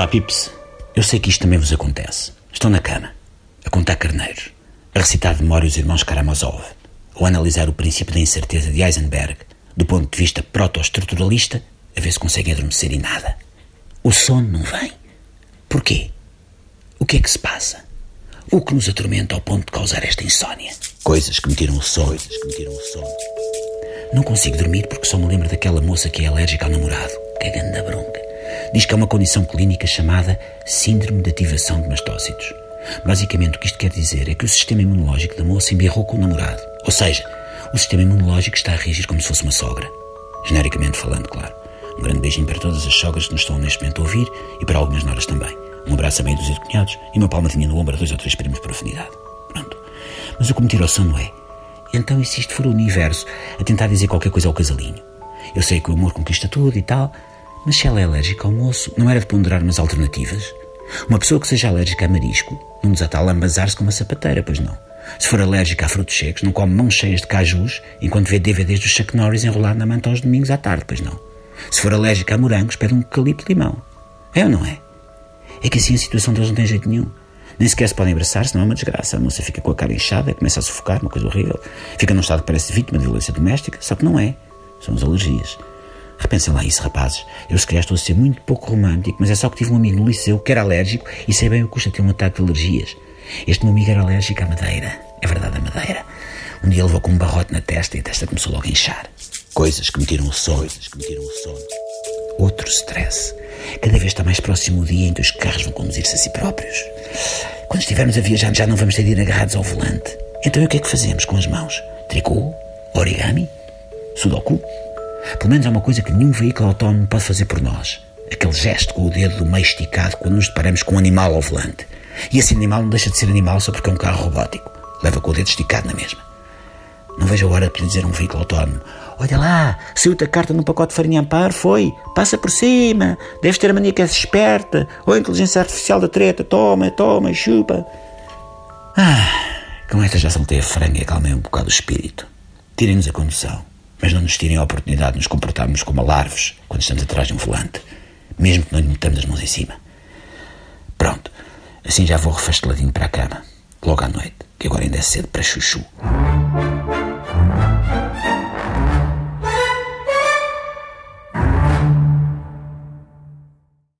Olá, Pips. Eu sei que isto também vos acontece. Estão na cama, a contar carneiros, a recitar de memória os irmãos Karamazov, ou a analisar o princípio da incerteza de Heisenberg do ponto de vista proto-estruturalista, a ver se conseguem adormecer e nada. O sono não vem. Porquê? O que é que se passa? O que nos atormenta ao ponto de causar esta insónia? Coisas que me tiram o sono. Coisas que me tiram o sono. Não consigo dormir porque só me lembro daquela moça que é alérgica ao namorado. Que é grande bronca. Diz que é uma condição clínica chamada Síndrome de Ativação de Mastócitos. Basicamente, o que isto quer dizer é que o sistema imunológico da moça embirrou com o namorado. Ou seja, o sistema imunológico está a reagir como se fosse uma sogra. Genericamente falando, claro. Um grande beijinho para todas as sogras que nos estão neste momento a ouvir e para algumas noras também. Um abraço a meio dos cunhados e uma palmadinha no ombro a dois ou três primos por afinidade. Pronto. Mas o que me tira o sono é. Então, e se isto for o universo a tentar dizer qualquer coisa ao casalinho? Eu sei que o amor conquista tudo e tal, mas se ela é alérgica ao moço, não era de ponderar umas alternativas? Uma pessoa que seja alérgica a marisco não desata a lambazar-se com uma sapateira, pois não. Se for alérgica a frutos secos, não come mãos cheias de cajus enquanto vê DVDs do Chuck Norris enrolado na manta aos domingos à tarde, pois não. Se for alérgica a morangos, pede um eucalipto de limão. É ou não é? É que assim a situação deles não tem jeito nenhum. Nem sequer se podem abraçar, senão é uma desgraça. A moça fica com a cara inchada, começa a sufocar, uma coisa horrível. Fica num estado que parece vítima de violência doméstica, só que não é. São as alergias. Repensem lá isso, rapazes. Eu se calhar estou a ser muito pouco romântico, mas é só que tive um amigo no liceu que era alérgico e sei bem o que custa ter um ataque de alergias. Este meu amigo era alérgico à madeira. É verdade, a madeira. Um dia levou com um barrote na testa e a testa começou logo a inchar. Coisas que me tiram o sono. Coisas que me tiram o sono. Outro stress. Cada vez está mais próximo o dia em que os carros vão conduzir-se a si próprios. Quando estivermos a viajar, já não vamos ter de ir agarrados ao volante. Então, o que é que fazemos com as mãos? Tricô? Origami? Sudoku? Pelo menos é uma coisa que nenhum veículo autónomo pode fazer por nós. Aquele gesto com o dedo do meio esticado quando nos deparamos com um animal ao volante. E esse animal não deixa de ser animal só porque é um carro robótico. Leva com o dedo esticado na mesma. Não vejo a hora de dizer a um veículo autónomo: Olha lá, saiu-te a carta num pacote de farinha amparo, foi? Passa por cima. Deves ter a mania que és esperta. Ou a inteligência artificial da treta. Toma, toma, chupa. Ah, com esta já saltei a franga e acalmei um bocado o espírito. Tirem-nos a condução mas não nos tirem a oportunidade de nos comportarmos como alarves quando estamos atrás de um volante, mesmo que não lhe metamos as mãos em cima. Pronto, assim já vou refasteladinho para a cama, logo à noite, que agora ainda é cedo para chuchu.